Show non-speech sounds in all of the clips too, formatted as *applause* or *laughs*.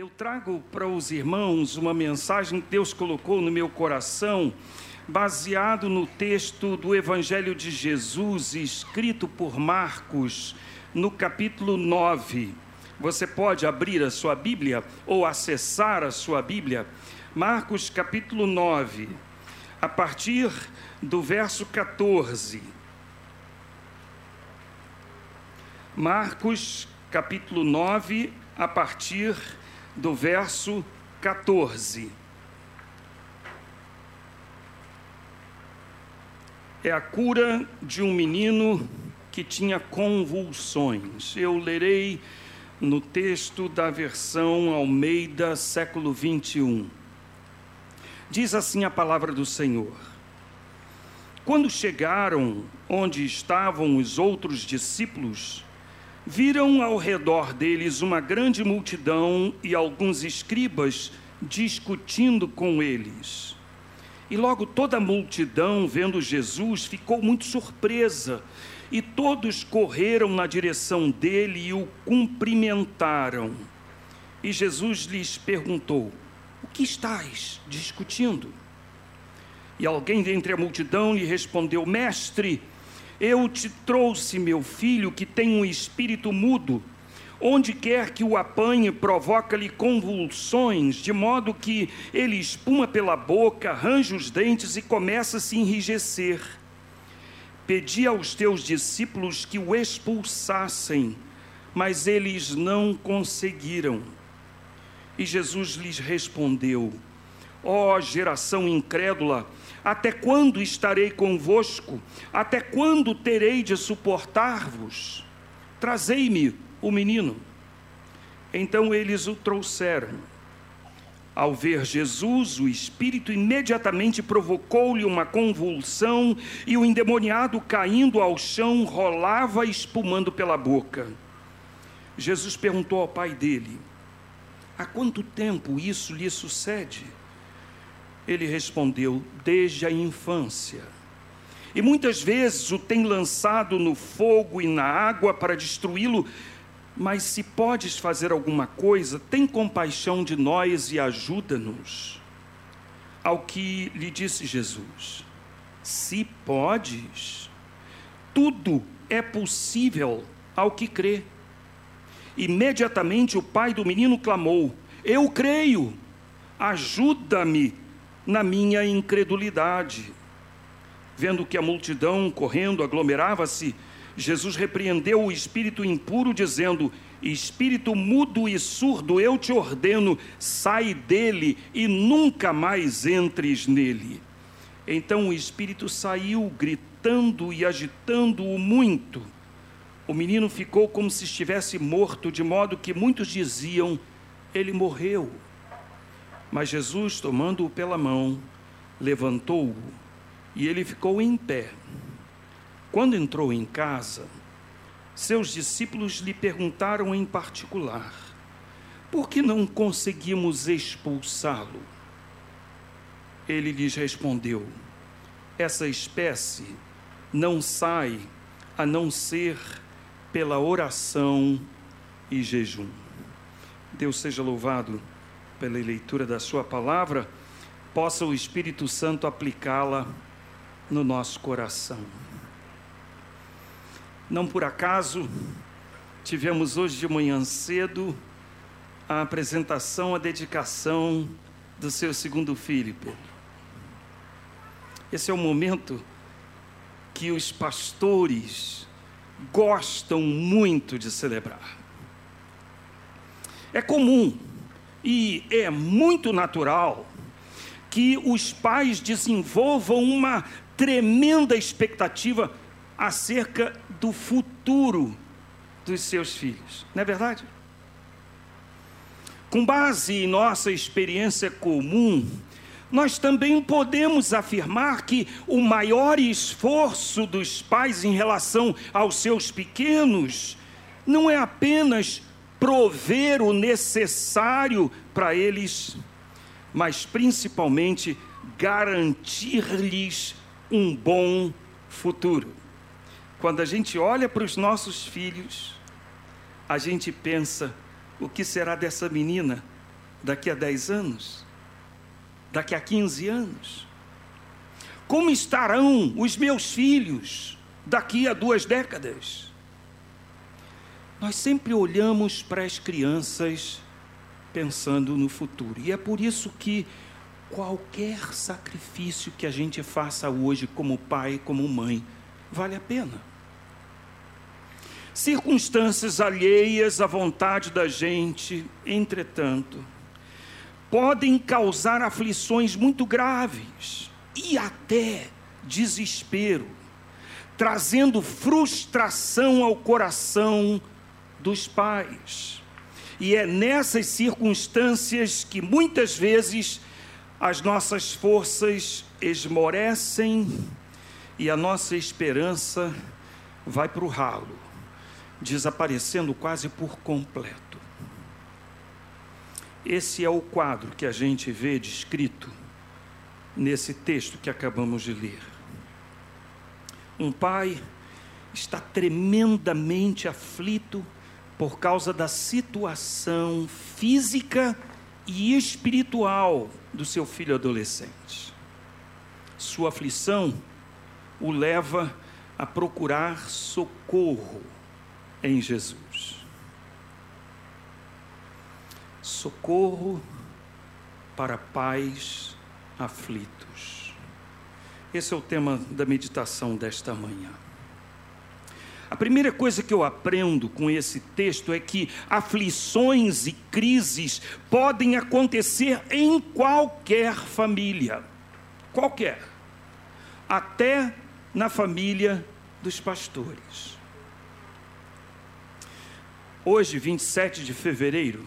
Eu trago para os irmãos uma mensagem que Deus colocou no meu coração, baseado no texto do Evangelho de Jesus, escrito por Marcos, no capítulo 9. Você pode abrir a sua Bíblia ou acessar a sua Bíblia. Marcos, capítulo 9, a partir do verso 14. Marcos, capítulo 9, a partir do verso 14. É a cura de um menino que tinha convulsões. Eu lerei no texto da versão Almeida, século 21. Diz assim a palavra do Senhor: Quando chegaram onde estavam os outros discípulos, viram ao redor deles uma grande multidão e alguns escribas discutindo com eles. E logo toda a multidão, vendo Jesus, ficou muito surpresa, e todos correram na direção dele e o cumprimentaram. E Jesus lhes perguntou: O que estáis discutindo? E alguém dentre a multidão lhe respondeu: Mestre, eu te trouxe meu filho que tem um espírito mudo. Onde quer que o apanhe, provoca-lhe convulsões, de modo que ele espuma pela boca, arranja os dentes e começa a se enrijecer. Pedi aos teus discípulos que o expulsassem, mas eles não conseguiram. E Jesus lhes respondeu: Ó oh, geração incrédula, até quando estarei convosco? Até quando terei de suportar-vos? Trazei-me o menino. Então eles o trouxeram. Ao ver Jesus, o espírito imediatamente provocou-lhe uma convulsão e o endemoniado, caindo ao chão, rolava espumando pela boca. Jesus perguntou ao pai dele: Há quanto tempo isso lhe sucede? Ele respondeu: Desde a infância. E muitas vezes o tem lançado no fogo e na água para destruí-lo, mas se podes fazer alguma coisa, tem compaixão de nós e ajuda-nos. Ao que lhe disse Jesus: Se podes, tudo é possível ao que crê. Imediatamente o pai do menino clamou: Eu creio, ajuda-me na minha incredulidade. Vendo que a multidão correndo aglomerava-se, Jesus repreendeu o espírito impuro, dizendo: Espírito mudo e surdo, eu te ordeno, sai dele e nunca mais entres nele. Então o espírito saiu, gritando e agitando-o muito. O menino ficou como se estivesse morto, de modo que muitos diziam: Ele morreu. Mas Jesus, tomando-o pela mão, levantou-o e ele ficou em pé. Quando entrou em casa, seus discípulos lhe perguntaram em particular: Por que não conseguimos expulsá-lo? Ele lhes respondeu: Essa espécie não sai a não ser pela oração e jejum. Deus seja louvado pela leitura da Sua palavra, possa o Espírito Santo aplicá-la no nosso coração. Não por acaso, tivemos hoje de manhã cedo a apresentação, a dedicação do seu segundo filho, Pedro. Esse é o momento que os pastores gostam muito de celebrar. É comum e é muito natural que os pais desenvolvam uma tremenda expectativa acerca do futuro dos seus filhos, não é verdade? Com base em nossa experiência comum, nós também podemos afirmar que o maior esforço dos pais em relação aos seus pequenos não é apenas prover o necessário para eles, mas principalmente garantir-lhes um bom futuro. Quando a gente olha para os nossos filhos, a gente pensa: o que será dessa menina daqui a 10 anos? Daqui a 15 anos? Como estarão os meus filhos daqui a duas décadas? Nós sempre olhamos para as crianças pensando no futuro, e é por isso que qualquer sacrifício que a gente faça hoje, como pai, como mãe, vale a pena. Circunstâncias alheias à vontade da gente, entretanto, podem causar aflições muito graves e até desespero, trazendo frustração ao coração dos pais. E é nessas circunstâncias que muitas vezes as nossas forças esmorecem e a nossa esperança vai para o ralo desaparecendo quase por completo. Esse é o quadro que a gente vê descrito nesse texto que acabamos de ler. Um pai está tremendamente aflito por causa da situação física e espiritual do seu filho adolescente. Sua aflição o leva a procurar socorro em Jesus. Socorro para pais aflitos. Esse é o tema da meditação desta manhã. A primeira coisa que eu aprendo com esse texto é que aflições e crises podem acontecer em qualquer família. Qualquer. Até na família dos pastores. Hoje, 27 de fevereiro,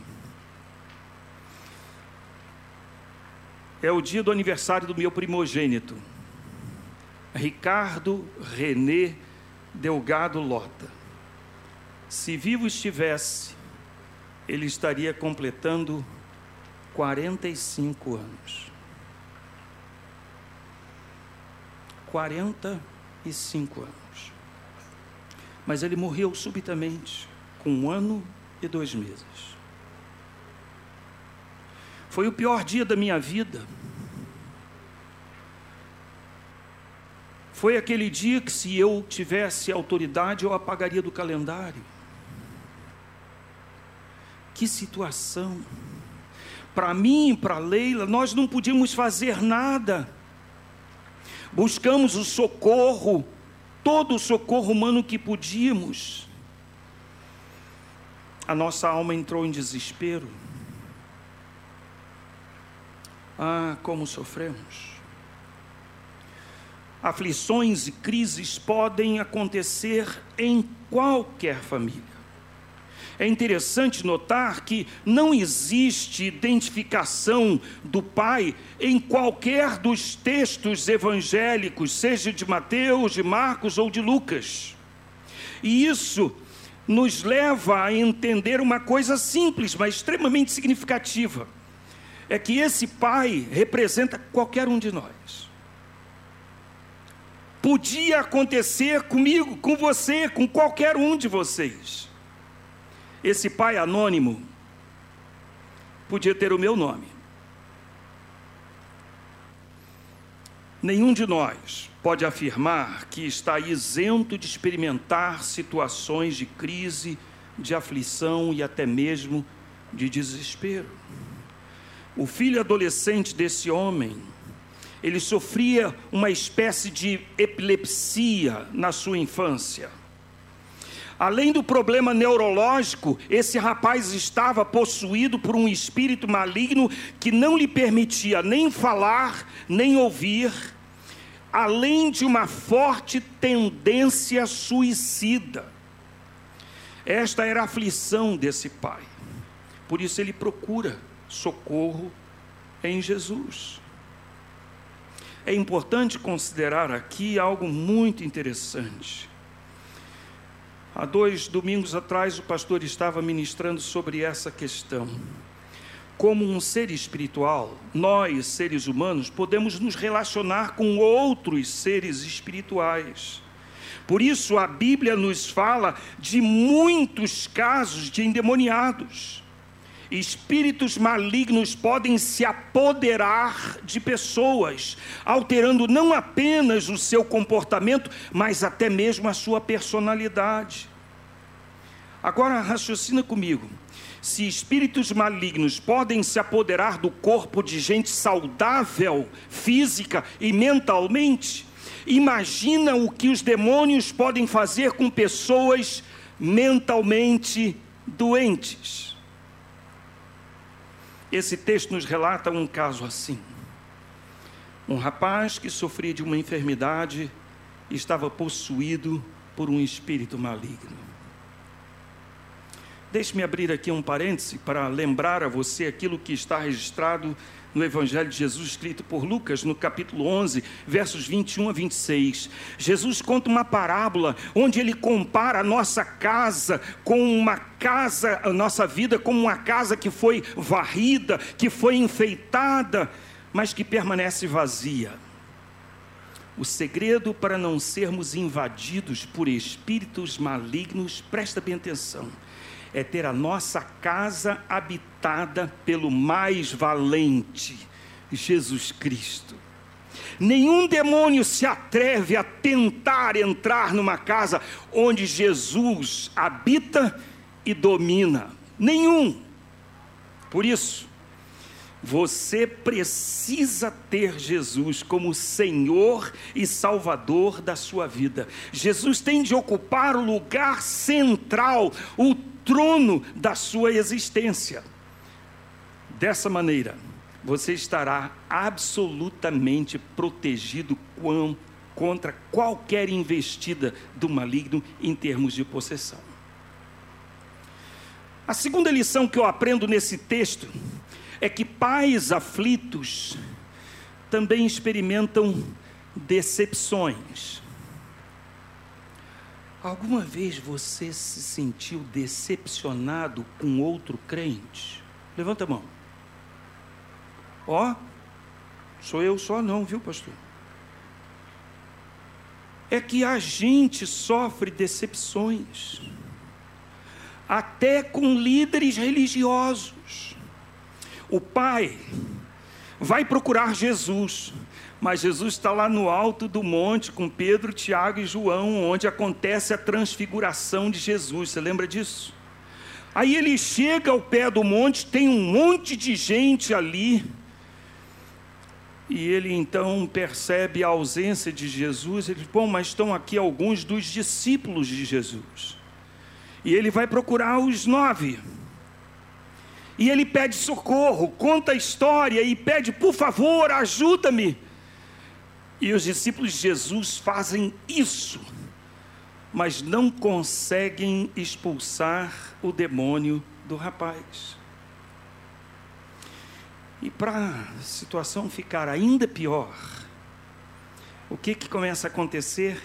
é o dia do aniversário do meu primogênito, Ricardo René Delgado Lota. Se vivo estivesse, ele estaria completando 45 anos. 45 anos. Mas ele morreu subitamente com um ano e dois meses. Foi o pior dia da minha vida. Foi aquele dia que, se eu tivesse autoridade, eu apagaria do calendário. Que situação! Para mim para Leila, nós não podíamos fazer nada. Buscamos o socorro, todo o socorro humano que podíamos a nossa alma entrou em desespero. Ah, como sofremos. Aflições e crises podem acontecer em qualquer família. É interessante notar que não existe identificação do pai em qualquer dos textos evangélicos, seja de Mateus, de Marcos ou de Lucas. E isso nos leva a entender uma coisa simples, mas extremamente significativa: é que esse pai representa qualquer um de nós. Podia acontecer comigo, com você, com qualquer um de vocês. Esse pai anônimo podia ter o meu nome. Nenhum de nós pode afirmar que está isento de experimentar situações de crise, de aflição e até mesmo de desespero. O filho adolescente desse homem, ele sofria uma espécie de epilepsia na sua infância. Além do problema neurológico, esse rapaz estava possuído por um espírito maligno que não lhe permitia nem falar, nem ouvir, além de uma forte tendência suicida. Esta era a aflição desse pai. Por isso ele procura socorro em Jesus. É importante considerar aqui algo muito interessante. Há dois domingos atrás, o pastor estava ministrando sobre essa questão como um ser espiritual, nós, seres humanos, podemos nos relacionar com outros seres espirituais. Por isso, a Bíblia nos fala de muitos casos de endemoniados. Espíritos malignos podem se apoderar de pessoas, alterando não apenas o seu comportamento, mas até mesmo a sua personalidade. Agora raciocina comigo. Se espíritos malignos podem se apoderar do corpo de gente saudável, física e mentalmente, imagina o que os demônios podem fazer com pessoas mentalmente doentes. Esse texto nos relata um caso assim. Um rapaz que sofria de uma enfermidade e estava possuído por um espírito maligno. Deixe-me abrir aqui um parêntese para lembrar a você aquilo que está registrado no Evangelho de Jesus, escrito por Lucas, no capítulo 11, versos 21 a 26. Jesus conta uma parábola onde ele compara a nossa casa com uma casa, a nossa vida como uma casa que foi varrida, que foi enfeitada, mas que permanece vazia. O segredo para não sermos invadidos por espíritos malignos, presta bem atenção é ter a nossa casa habitada pelo mais valente, Jesus Cristo. Nenhum demônio se atreve a tentar entrar numa casa onde Jesus habita e domina. Nenhum. Por isso, você precisa ter Jesus como Senhor e Salvador da sua vida. Jesus tem de ocupar o lugar central, o trono da sua existência. Dessa maneira, você estará absolutamente protegido contra qualquer investida do maligno em termos de possessão. A segunda lição que eu aprendo nesse texto é que pais aflitos também experimentam decepções. Alguma vez você se sentiu decepcionado com outro crente? Levanta a mão. Ó, oh, sou eu só não, viu, pastor? É que a gente sofre decepções, até com líderes religiosos. O pai vai procurar Jesus, mas Jesus está lá no alto do monte com Pedro, Tiago e João, onde acontece a transfiguração de Jesus. Você lembra disso? Aí ele chega ao pé do monte, tem um monte de gente ali. E ele então percebe a ausência de Jesus. Ele diz: Bom, mas estão aqui alguns dos discípulos de Jesus. E ele vai procurar os nove. E ele pede socorro, conta a história e pede: Por favor, ajuda-me. E os discípulos de Jesus fazem isso, mas não conseguem expulsar o demônio do rapaz. E para a situação ficar ainda pior, o que, que começa a acontecer?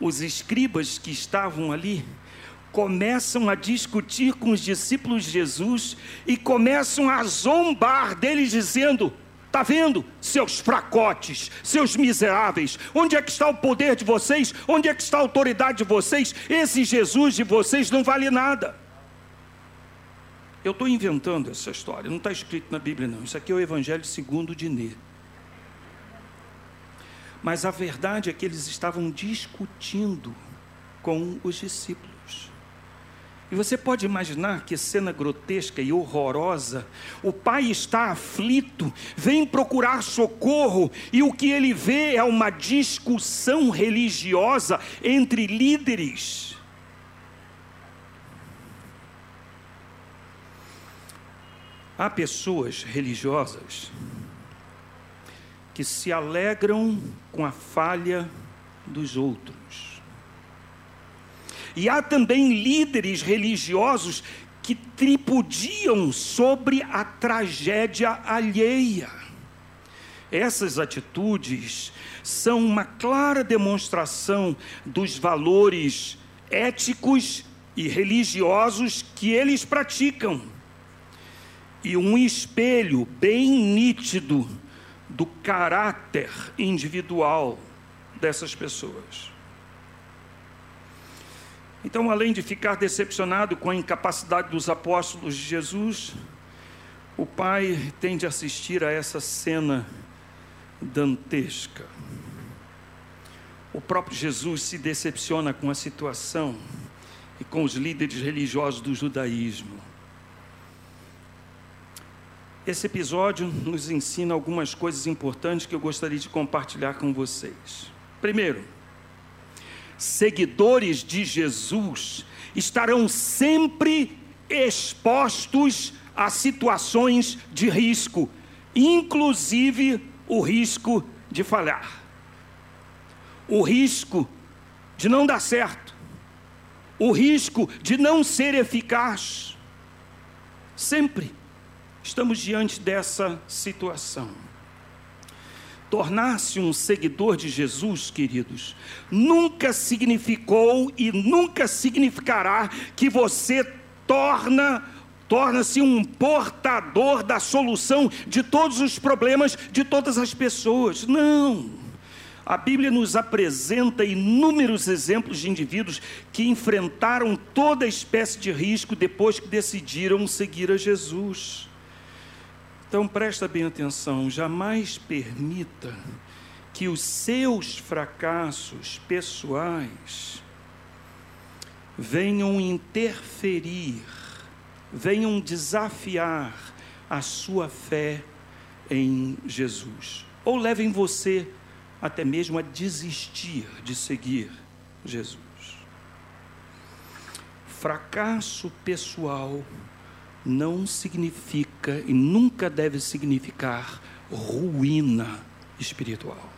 Os escribas que estavam ali começam a discutir com os discípulos de Jesus e começam a zombar deles, dizendo: Está vendo, seus fracotes, seus miseráveis? Onde é que está o poder de vocês? Onde é que está a autoridade de vocês? Esse Jesus de vocês não vale nada. Eu estou inventando essa história, não está escrito na Bíblia, não. Isso aqui é o Evangelho segundo Dinê. Mas a verdade é que eles estavam discutindo com os discípulos. E você pode imaginar que cena grotesca e horrorosa. O pai está aflito, vem procurar socorro, e o que ele vê é uma discussão religiosa entre líderes. Há pessoas religiosas que se alegram com a falha dos outros. E há também líderes religiosos que tripudiam sobre a tragédia alheia. Essas atitudes são uma clara demonstração dos valores éticos e religiosos que eles praticam, e um espelho bem nítido do caráter individual dessas pessoas. Então, além de ficar decepcionado com a incapacidade dos apóstolos de Jesus, O pai tem de assistir a essa cena dantesca. O próprio Jesus se decepciona com a situação e com os líderes religiosos do judaísmo. Esse episódio nos ensina algumas coisas importantes que eu gostaria de compartilhar com vocês. Primeiro, seguidores de Jesus estarão sempre expostos a situações de risco, inclusive o risco de falhar, o risco de não dar certo, o risco de não ser eficaz. Sempre estamos diante dessa situação. Tornar-se um seguidor de Jesus, queridos, nunca significou e nunca significará que você torna torna-se um portador da solução de todos os problemas de todas as pessoas. Não. A Bíblia nos apresenta inúmeros exemplos de indivíduos que enfrentaram toda espécie de risco depois que decidiram seguir a Jesus. Então presta bem atenção, jamais permita que os seus fracassos pessoais venham interferir, venham desafiar a sua fé em Jesus, ou levem você até mesmo a desistir de seguir Jesus. Fracasso pessoal não significa e nunca deve significar ruína espiritual.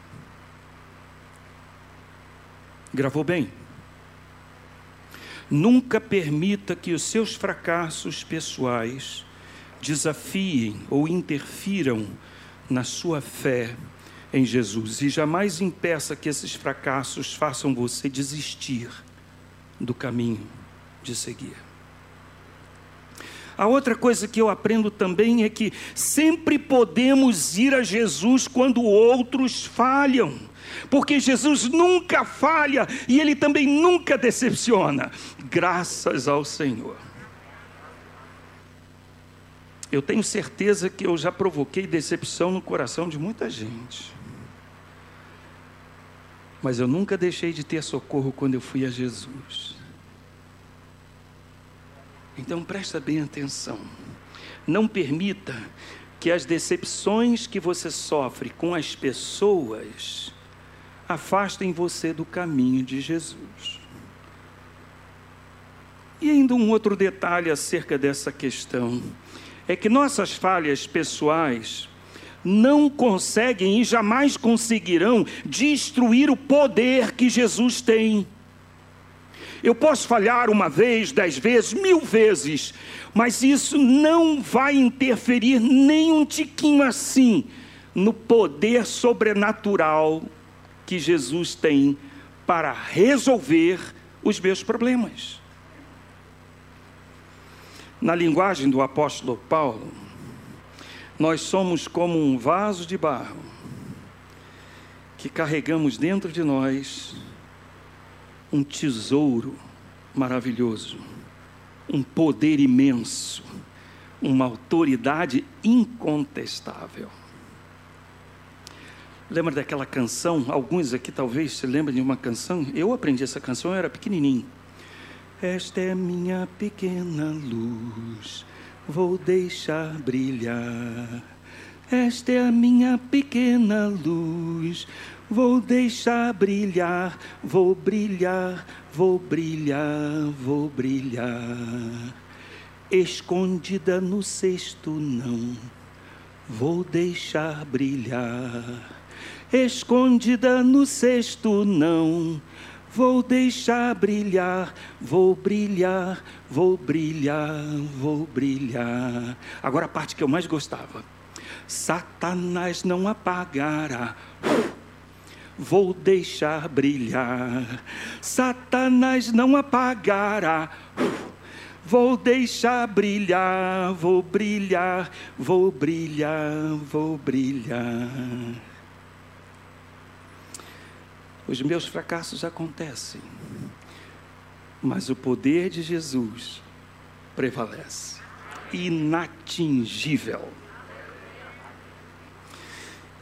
Gravou bem? Nunca permita que os seus fracassos pessoais desafiem ou interfiram na sua fé em Jesus e jamais impeça que esses fracassos façam você desistir do caminho de seguir. A outra coisa que eu aprendo também é que sempre podemos ir a Jesus quando outros falham. Porque Jesus nunca falha e ele também nunca decepciona. Graças ao Senhor. Eu tenho certeza que eu já provoquei decepção no coração de muita gente. Mas eu nunca deixei de ter socorro quando eu fui a Jesus. Então presta bem atenção. Não permita que as decepções que você sofre com as pessoas afastem você do caminho de Jesus. E ainda um outro detalhe acerca dessa questão é que nossas falhas pessoais não conseguem e jamais conseguirão destruir o poder que Jesus tem. Eu posso falhar uma vez, dez vezes, mil vezes, mas isso não vai interferir nem um tiquinho assim no poder sobrenatural que Jesus tem para resolver os meus problemas. Na linguagem do apóstolo Paulo, nós somos como um vaso de barro que carregamos dentro de nós um tesouro maravilhoso, um poder imenso, uma autoridade incontestável. Lembra daquela canção? Alguns aqui talvez se lembrem de uma canção. Eu aprendi essa canção, eu era pequenininho. Esta é minha pequena luz, vou deixar brilhar. Esta é a minha pequena luz, Vou deixar brilhar, vou brilhar, vou brilhar, vou brilhar. Escondida no cesto, não, vou deixar brilhar. Escondida no cesto, não, vou deixar brilhar, vou brilhar, vou brilhar, vou brilhar. Agora a parte que eu mais gostava. Satanás não apagará vou deixar brilhar. Satanás não apagará. Vou deixar brilhar, vou brilhar, vou brilhar, vou brilhar. Os meus fracassos acontecem, mas o poder de Jesus prevalece inatingível.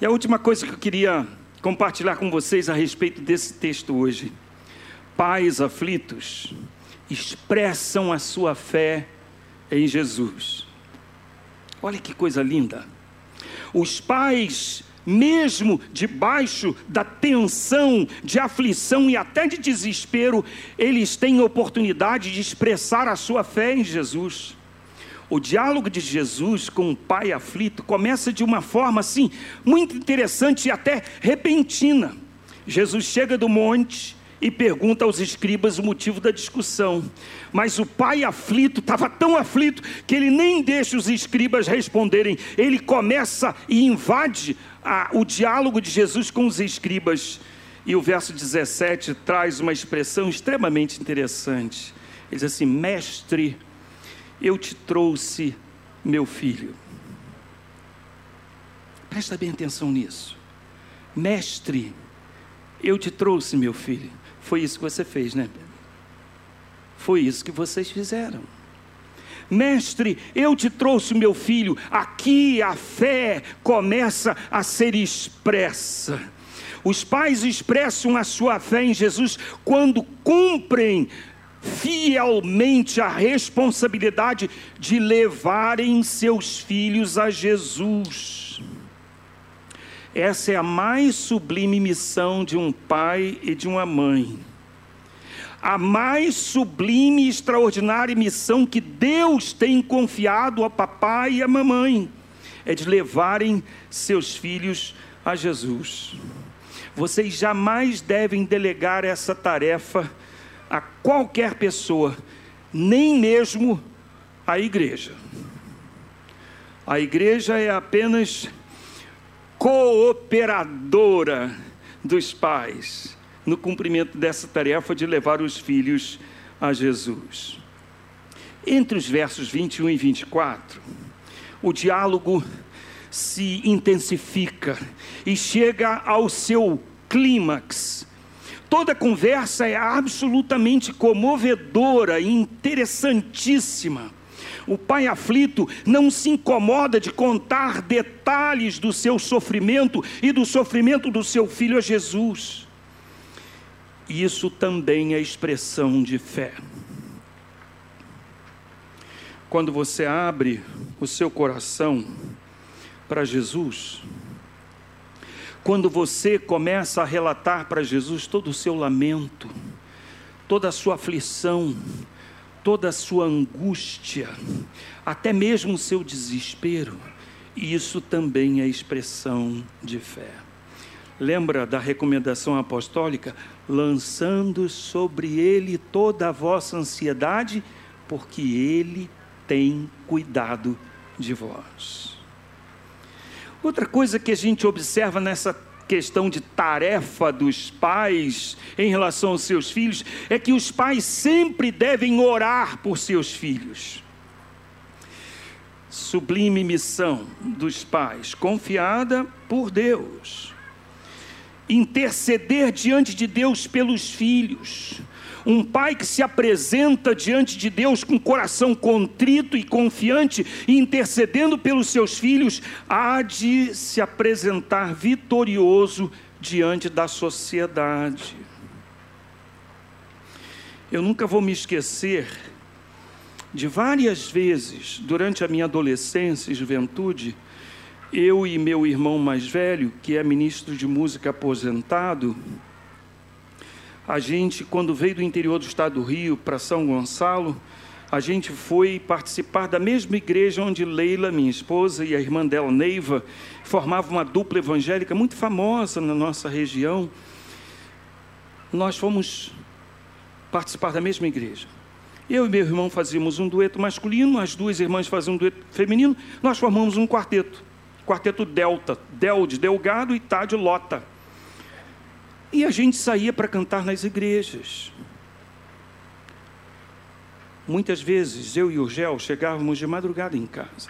E a última coisa que eu queria compartilhar com vocês a respeito desse texto hoje. Pais aflitos expressam a sua fé em Jesus. Olha que coisa linda. Os pais, mesmo debaixo da tensão, de aflição e até de desespero, eles têm oportunidade de expressar a sua fé em Jesus. O diálogo de Jesus com o pai aflito começa de uma forma assim, muito interessante e até repentina. Jesus chega do monte e pergunta aos escribas o motivo da discussão. Mas o pai aflito estava tão aflito que ele nem deixa os escribas responderem. Ele começa e invade a, o diálogo de Jesus com os escribas. E o verso 17 traz uma expressão extremamente interessante. Ele diz assim: Mestre, eu te trouxe meu filho. Presta bem atenção nisso. Mestre, eu te trouxe meu filho. Foi isso que você fez, né? Foi isso que vocês fizeram. Mestre, eu te trouxe meu filho. Aqui a fé começa a ser expressa. Os pais expressam a sua fé em Jesus quando cumprem fielmente a responsabilidade de levarem seus filhos a Jesus. Essa é a mais sublime missão de um pai e de uma mãe. A mais sublime e extraordinária missão que Deus tem confiado ao papai e à mamãe é de levarem seus filhos a Jesus. Vocês jamais devem delegar essa tarefa a qualquer pessoa, nem mesmo a igreja. A igreja é apenas cooperadora dos pais no cumprimento dessa tarefa de levar os filhos a Jesus. Entre os versos 21 e 24, o diálogo se intensifica e chega ao seu clímax Toda conversa é absolutamente comovedora e interessantíssima. O pai aflito não se incomoda de contar detalhes do seu sofrimento e do sofrimento do seu filho a Jesus. Isso também é expressão de fé. Quando você abre o seu coração para Jesus, quando você começa a relatar para Jesus todo o seu lamento, toda a sua aflição, toda a sua angústia, até mesmo o seu desespero, isso também é expressão de fé. Lembra da recomendação apostólica? Lançando sobre ele toda a vossa ansiedade, porque ele tem cuidado de vós. Outra coisa que a gente observa nessa questão de tarefa dos pais em relação aos seus filhos é que os pais sempre devem orar por seus filhos. Sublime missão dos pais, confiada por Deus. Interceder diante de Deus pelos filhos um pai que se apresenta diante de Deus com coração contrito e confiante, intercedendo pelos seus filhos, há de se apresentar vitorioso diante da sociedade. Eu nunca vou me esquecer de várias vezes durante a minha adolescência e juventude, eu e meu irmão mais velho, que é ministro de música aposentado, a gente, quando veio do interior do estado do Rio para São Gonçalo, a gente foi participar da mesma igreja onde Leila, minha esposa, e a irmã dela, Neiva, formavam uma dupla evangélica muito famosa na nossa região. Nós fomos participar da mesma igreja. Eu e meu irmão fazíamos um dueto masculino, as duas irmãs faziam um dueto feminino, nós formamos um quarteto. Quarteto Delta, Del de Delgado e Tá de Lota. E a gente saía para cantar nas igrejas. Muitas vezes eu e o Gel chegávamos de madrugada em casa.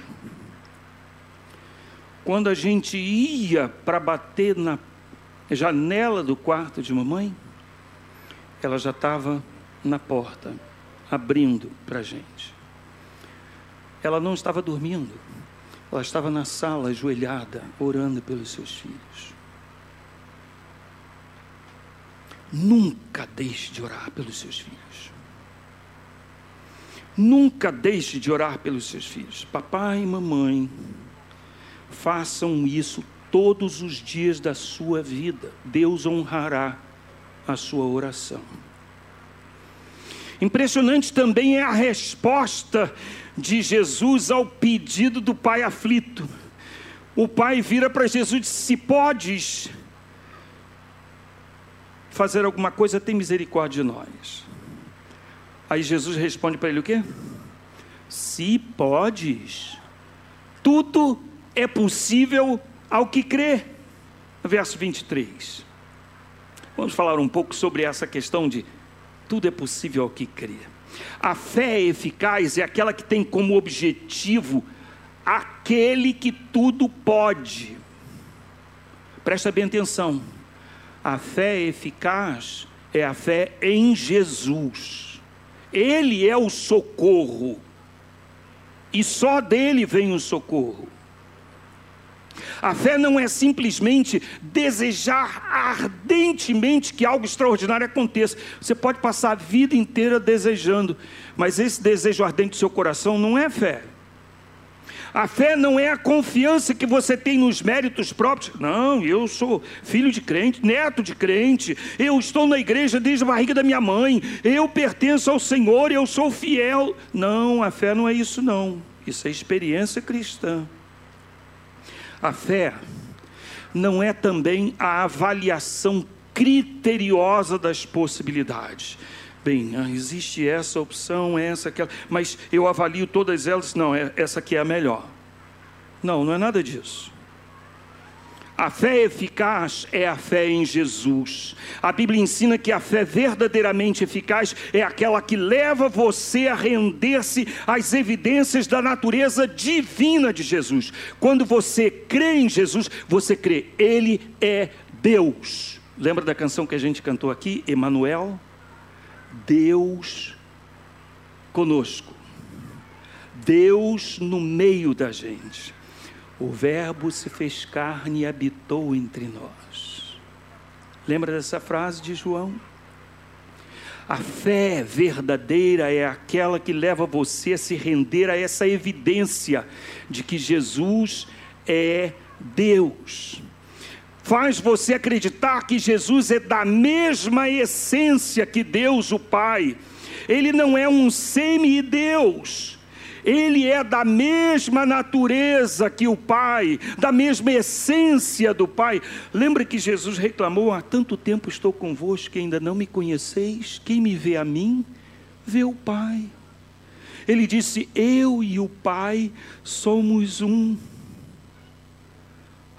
Quando a gente ia para bater na janela do quarto de mamãe, ela já estava na porta, abrindo para a gente. Ela não estava dormindo, Ela estava na sala, ajoelhada, orando pelos seus filhos. Nunca deixe de orar pelos seus filhos. Nunca deixe de orar pelos seus filhos. Papai e mamãe, façam isso todos os dias da sua vida. Deus honrará a sua oração. Impressionante também é a resposta de Jesus ao pedido do pai aflito. O pai vira para Jesus e diz: Se podes fazer alguma coisa, tem misericórdia de nós. Aí Jesus responde para ele o quê? Se podes, tudo é possível ao que crê. Verso 23. Vamos falar um pouco sobre essa questão de tudo é possível ao que crê. A fé eficaz é aquela que tem como objetivo aquele que tudo pode. Presta bem atenção. A fé eficaz é a fé em Jesus. Ele é o socorro. E só dele vem o socorro. A fé não é simplesmente desejar ardentemente que algo extraordinário aconteça. Você pode passar a vida inteira desejando, mas esse desejo ardente do seu coração não é fé. A fé não é a confiança que você tem nos méritos próprios. Não, eu sou filho de crente, neto de crente. Eu estou na igreja desde a barriga da minha mãe. Eu pertenço ao Senhor, eu sou fiel. Não, a fé não é isso não. Isso é experiência cristã. A fé não é também a avaliação criteriosa das possibilidades. Bem, ah, existe essa opção, essa, aquela, mas eu avalio todas elas, não, é, essa aqui é a melhor. Não, não é nada disso. A fé eficaz é a fé em Jesus. A Bíblia ensina que a fé verdadeiramente eficaz é aquela que leva você a render-se às evidências da natureza divina de Jesus. Quando você crê em Jesus, você crê, Ele é Deus. Lembra da canção que a gente cantou aqui, Emanuel? Deus conosco. Deus no meio da gente. O Verbo se fez carne e habitou entre nós. Lembra dessa frase de João? A fé verdadeira é aquela que leva você a se render a essa evidência de que Jesus é Deus. Faz você acreditar que Jesus é da mesma essência que Deus, o Pai. Ele não é um semi-deus ele é da mesma natureza que o Pai, da mesma essência do Pai. Lembra que Jesus reclamou: há tanto tempo estou convosco que ainda não me conheceis? Quem me vê a mim, vê o Pai. Ele disse: Eu e o Pai somos um.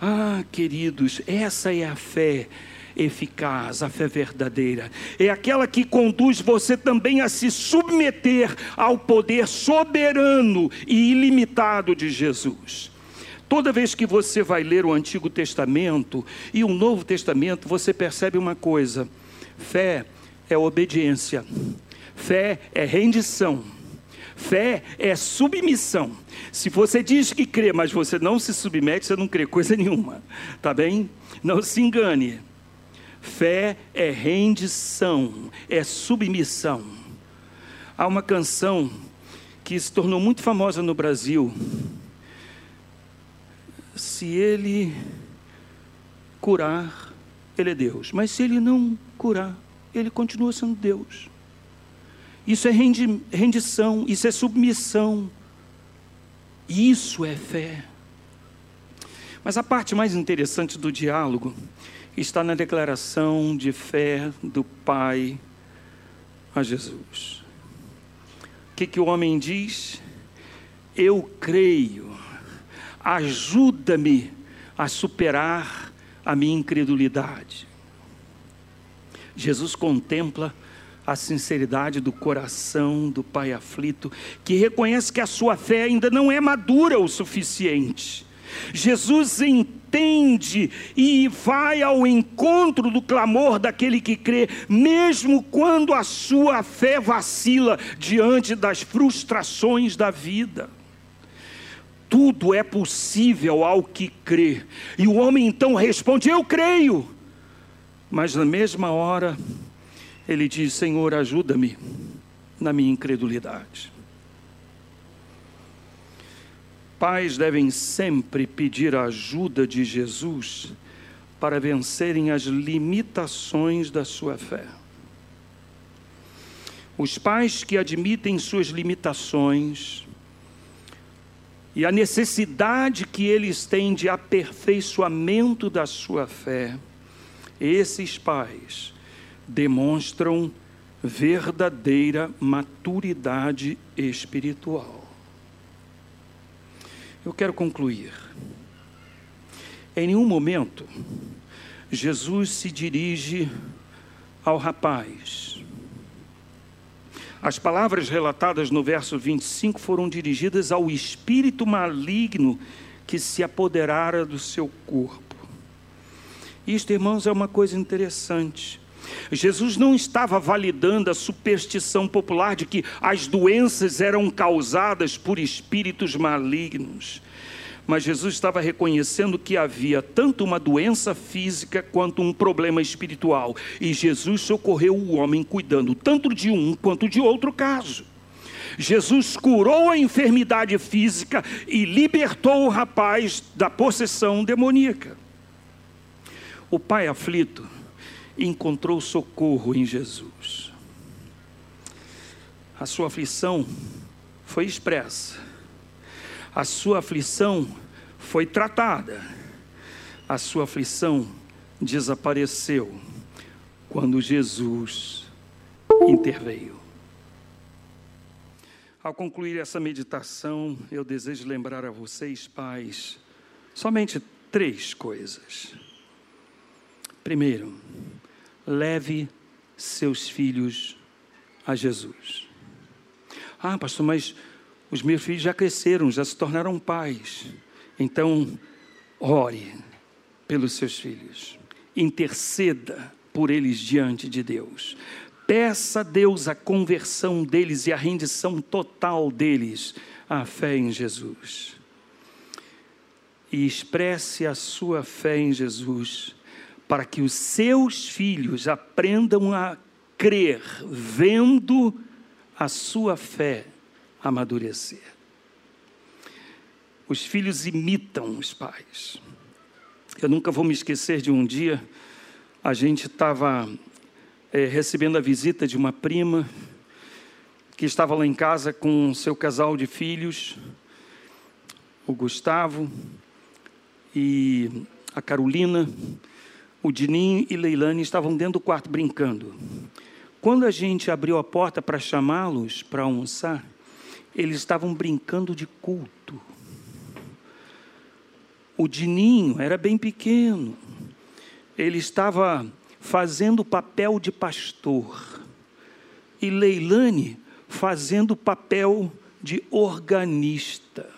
Ah, queridos, essa é a fé eficaz, a fé verdadeira. É aquela que conduz você também a se submeter ao poder soberano e ilimitado de Jesus. Toda vez que você vai ler o Antigo Testamento e o Novo Testamento, você percebe uma coisa: fé é obediência, fé é rendição, fé é submissão. Se você diz que crê, mas você não se submete, você não crê coisa *laughs* nenhuma, tá bem? Não se engane. Fé é rendição, é submissão. Há uma canção que se tornou muito famosa no Brasil. Se ele curar, ele é Deus. Mas se ele não curar, ele continua sendo Deus. Isso é rendi rendição, isso é submissão. Isso é fé. Mas a parte mais interessante do diálogo está na declaração de fé do Pai a Jesus. O que, que o homem diz? Eu creio, ajuda-me a superar a minha incredulidade. Jesus contempla a sinceridade do coração do pai aflito, que reconhece que a sua fé ainda não é madura o suficiente. Jesus entende e vai ao encontro do clamor daquele que crê, mesmo quando a sua fé vacila diante das frustrações da vida. tudo é possível ao que crê. E o homem então responde: Eu creio. Mas na mesma hora, ele diz: Senhor, ajuda-me na minha incredulidade. Pais devem sempre pedir a ajuda de Jesus para vencerem as limitações da sua fé. Os pais que admitem suas limitações e a necessidade que eles têm de aperfeiçoamento da sua fé, esses pais demonstram verdadeira maturidade espiritual. Eu quero concluir. Em nenhum momento, Jesus se dirige ao rapaz. As palavras relatadas no verso 25 foram dirigidas ao espírito maligno que se apoderara do seu corpo. Isto, irmãos, é uma coisa interessante. Jesus não estava validando a superstição popular de que as doenças eram causadas por espíritos malignos. Mas Jesus estava reconhecendo que havia tanto uma doença física quanto um problema espiritual. E Jesus socorreu o homem cuidando tanto de um quanto de outro caso. Jesus curou a enfermidade física e libertou o rapaz da possessão demoníaca. O pai aflito encontrou socorro em Jesus. A sua aflição foi expressa, a sua aflição foi tratada, a sua aflição desapareceu quando Jesus interveio. Ao concluir essa meditação, eu desejo lembrar a vocês, pais, somente três coisas. Primeiro, leve seus filhos a Jesus. Ah, pastor, mas os meus filhos já cresceram, já se tornaram pais. Então, ore pelos seus filhos, interceda por eles diante de Deus. Peça a Deus a conversão deles e a rendição total deles à fé em Jesus. E expresse a sua fé em Jesus para que os seus filhos aprendam a crer, vendo a sua fé amadurecer. Os filhos imitam os pais. Eu nunca vou me esquecer de um dia, a gente estava é, recebendo a visita de uma prima que estava lá em casa com seu casal de filhos, o Gustavo e a Carolina o Dininho e Leilane estavam dentro do quarto brincando. Quando a gente abriu a porta para chamá-los para almoçar, eles estavam brincando de culto. O Dininho era bem pequeno, ele estava fazendo o papel de pastor, e Leilane fazendo o papel de organista.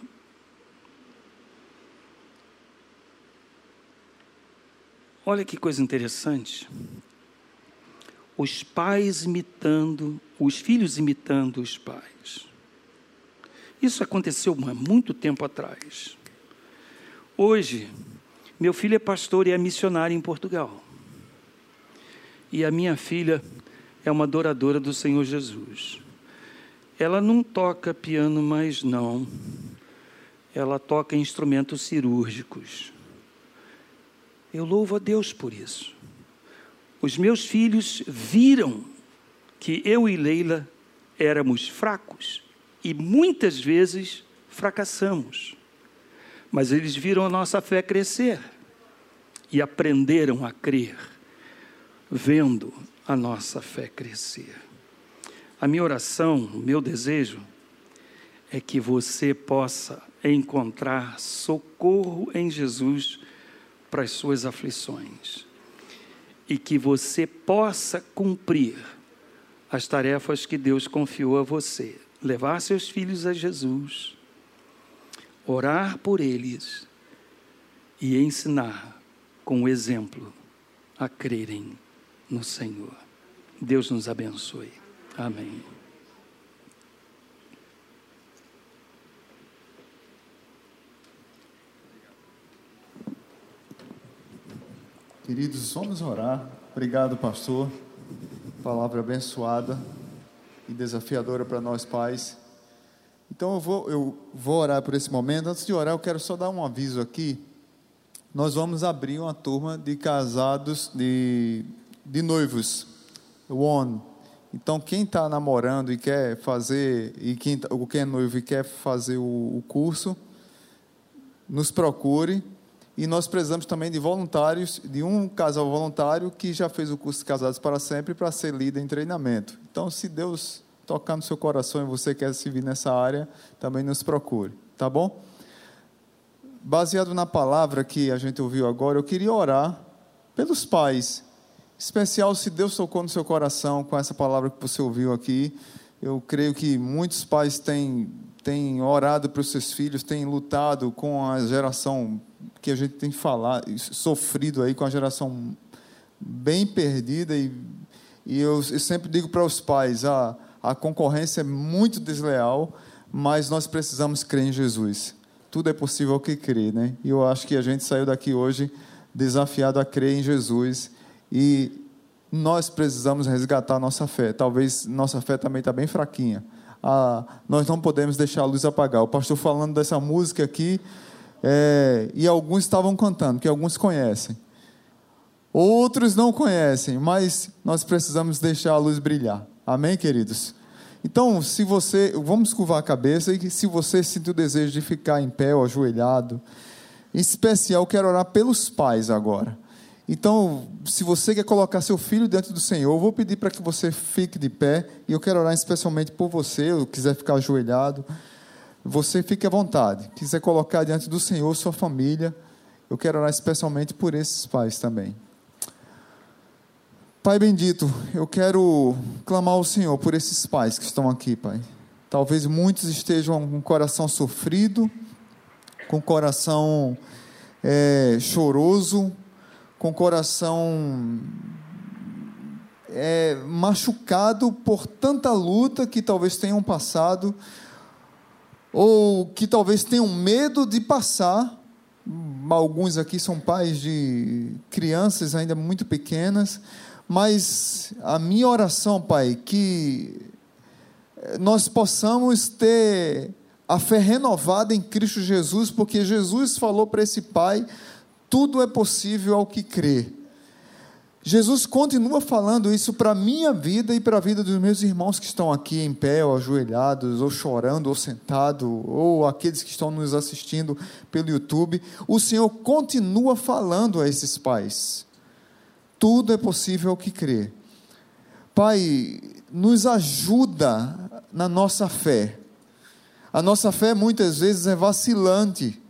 Olha que coisa interessante. Os pais imitando, os filhos imitando os pais. Isso aconteceu há muito tempo atrás. Hoje, meu filho é pastor e é missionário em Portugal. E a minha filha é uma adoradora do Senhor Jesus. Ela não toca piano mais não. Ela toca instrumentos cirúrgicos. Eu louvo a Deus por isso. Os meus filhos viram que eu e Leila éramos fracos e muitas vezes fracassamos. Mas eles viram a nossa fé crescer e aprenderam a crer, vendo a nossa fé crescer. A minha oração, o meu desejo, é que você possa encontrar socorro em Jesus para as suas aflições e que você possa cumprir as tarefas que Deus confiou a você. Levar seus filhos a Jesus, orar por eles e ensinar com o exemplo a crerem no Senhor. Deus nos abençoe. Amém. Queridos, vamos orar. Obrigado, pastor. Palavra abençoada e desafiadora para nós pais. Então eu vou, eu vou orar por esse momento. Antes de orar, eu quero só dar um aviso aqui. Nós vamos abrir uma turma de casados, de, de noivos. One. Então, quem está namorando e quer fazer, e quem, tá, quem é noivo e quer fazer o, o curso, nos procure e nós precisamos também de voluntários, de um casal voluntário que já fez o curso de Casados para Sempre para ser líder em treinamento. Então, se Deus tocar no seu coração e você quer se vir nessa área, também nos procure, tá bom? Baseado na palavra que a gente ouviu agora, eu queria orar pelos pais, especial se Deus tocou no seu coração com essa palavra que você ouviu aqui. Eu creio que muitos pais têm, têm orado para os seus filhos, têm lutado com a geração que a gente tem falado, sofrido aí com a geração bem perdida e, e eu, eu sempre digo para os pais, a, a concorrência é muito desleal, mas nós precisamos crer em Jesus. Tudo é possível que crer, né? E eu acho que a gente saiu daqui hoje desafiado a crer em Jesus e nós precisamos resgatar nossa fé. Talvez nossa fé também está bem fraquinha. Ah, nós não podemos deixar a luz apagar. O pastor falando dessa música aqui, é, e alguns estavam cantando, que alguns conhecem. Outros não conhecem, mas nós precisamos deixar a luz brilhar. Amém, queridos? Então, se você, vamos curvar a cabeça e se você sentir o desejo de ficar em pé ou ajoelhado, em especial quero orar pelos pais agora. Então, se você quer colocar seu filho dentro do Senhor, eu vou pedir para que você fique de pé e eu quero orar especialmente por você, ou quiser ficar ajoelhado você fique à vontade. Quiser colocar diante do Senhor sua família, eu quero orar especialmente por esses pais também. Pai bendito, eu quero clamar ao Senhor por esses pais que estão aqui, Pai. Talvez muitos estejam com o coração sofrido, com o coração é, choroso, com o coração é, machucado por tanta luta que talvez tenham passado ou que talvez tenham medo de passar. Alguns aqui são pais de crianças ainda muito pequenas, mas a minha oração, Pai, que nós possamos ter a fé renovada em Cristo Jesus, porque Jesus falou para esse pai: tudo é possível ao que crê. Jesus continua falando isso para a minha vida e para a vida dos meus irmãos que estão aqui em pé, ou ajoelhados, ou chorando, ou sentado, ou aqueles que estão nos assistindo pelo YouTube. O Senhor continua falando a esses pais. Tudo é possível que crê. Pai, nos ajuda na nossa fé. A nossa fé muitas vezes é vacilante.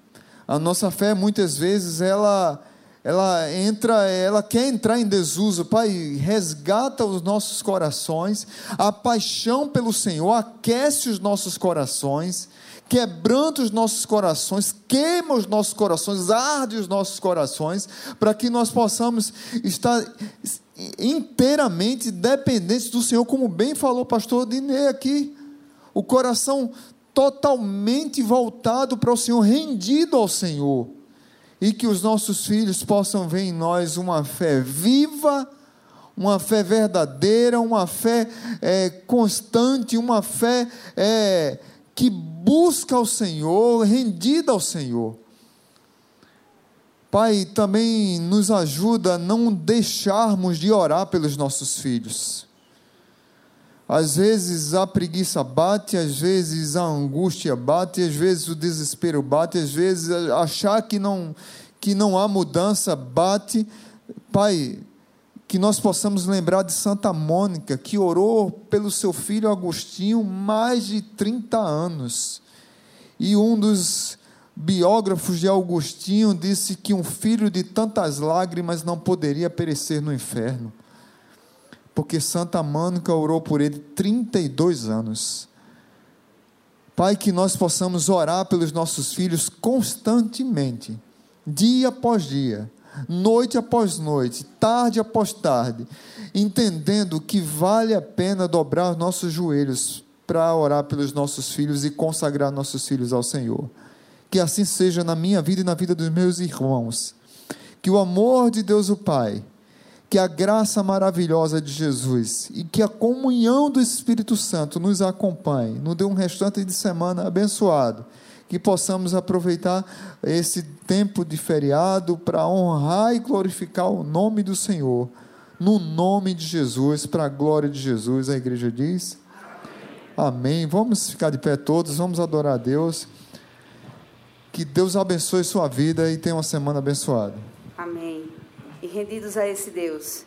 A nossa fé muitas vezes ela ela entra, ela quer entrar em desuso. Pai, resgata os nossos corações, a paixão pelo Senhor aquece os nossos corações, quebranta os nossos corações, queima os nossos corações, arde os nossos corações, para que nós possamos estar inteiramente dependentes do Senhor, como bem falou o pastor Dinei aqui. O coração totalmente voltado para o Senhor, rendido ao Senhor e que os nossos filhos possam ver em nós uma fé viva, uma fé verdadeira, uma fé é, constante, uma fé é, que busca o Senhor, rendida ao Senhor. Pai, também nos ajuda a não deixarmos de orar pelos nossos filhos. Às vezes a preguiça bate, às vezes a angústia bate, às vezes o desespero bate, às vezes achar que não, que não há mudança bate. Pai, que nós possamos lembrar de Santa Mônica, que orou pelo seu filho Agostinho mais de 30 anos. E um dos biógrafos de Agostinho disse que um filho de tantas lágrimas não poderia perecer no inferno porque Santa Mônica orou por ele 32 anos. Pai, que nós possamos orar pelos nossos filhos constantemente, dia após dia, noite após noite, tarde após tarde, entendendo que vale a pena dobrar nossos joelhos para orar pelos nossos filhos e consagrar nossos filhos ao Senhor. Que assim seja na minha vida e na vida dos meus irmãos que o amor de Deus o Pai, que a graça maravilhosa de Jesus e que a comunhão do Espírito Santo nos acompanhe, nos dê um restante de semana abençoado, que possamos aproveitar esse tempo de feriado para honrar e glorificar o nome do Senhor, no nome de Jesus, para a glória de Jesus, a igreja diz. Amém. Vamos ficar de pé todos, vamos adorar a Deus. Que Deus abençoe sua vida e tenha uma semana abençoada. Amém. E rendidos a esse Deus,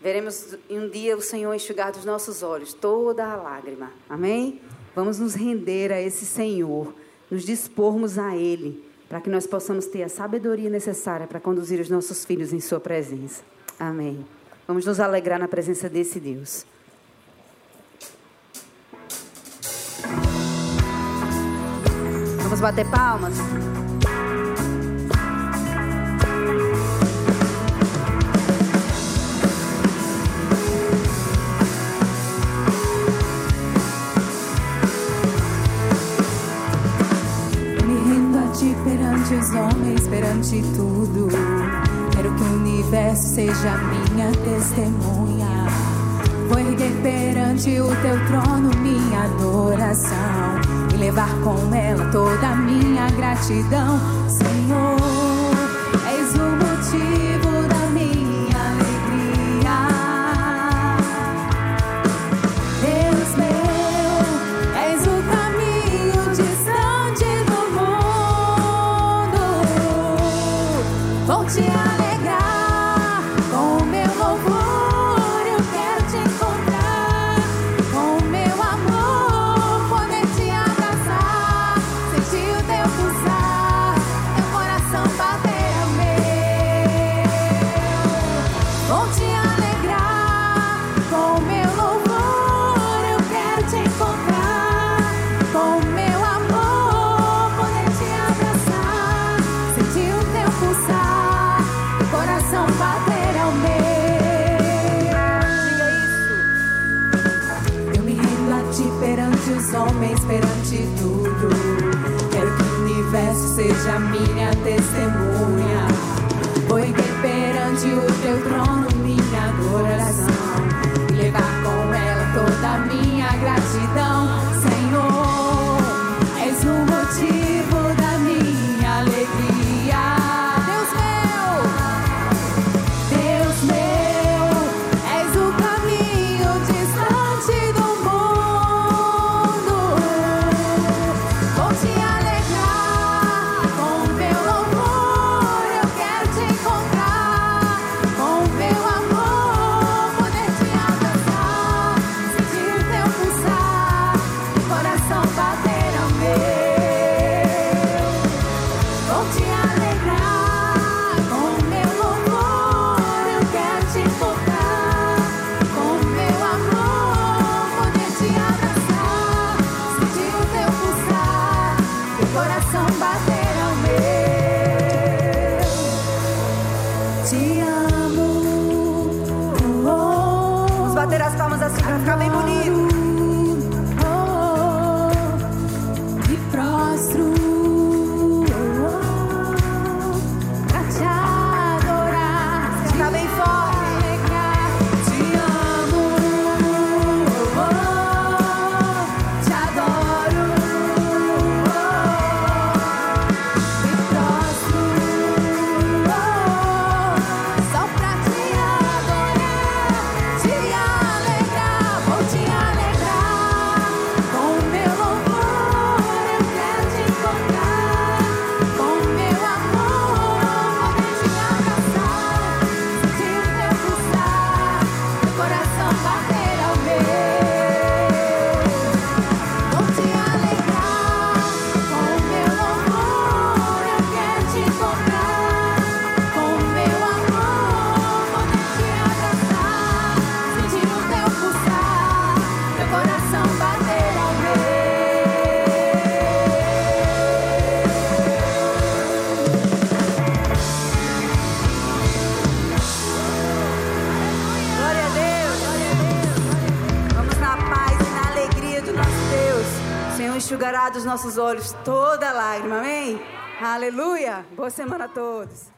veremos um dia o Senhor enxugar dos nossos olhos toda a lágrima. Amém? Vamos nos render a esse Senhor, nos dispormos a Ele, para que nós possamos ter a sabedoria necessária para conduzir os nossos filhos em Sua presença. Amém. Vamos nos alegrar na presença desse Deus. Vamos bater palmas? Perante os homens, perante tudo. Quero que o universo seja minha testemunha. Vou erguer perante o teu trono minha adoração e levar com ela toda a minha gratidão, Senhor. seja nossos olhos toda lágrima, amém? Aleluia! Boa semana a todos.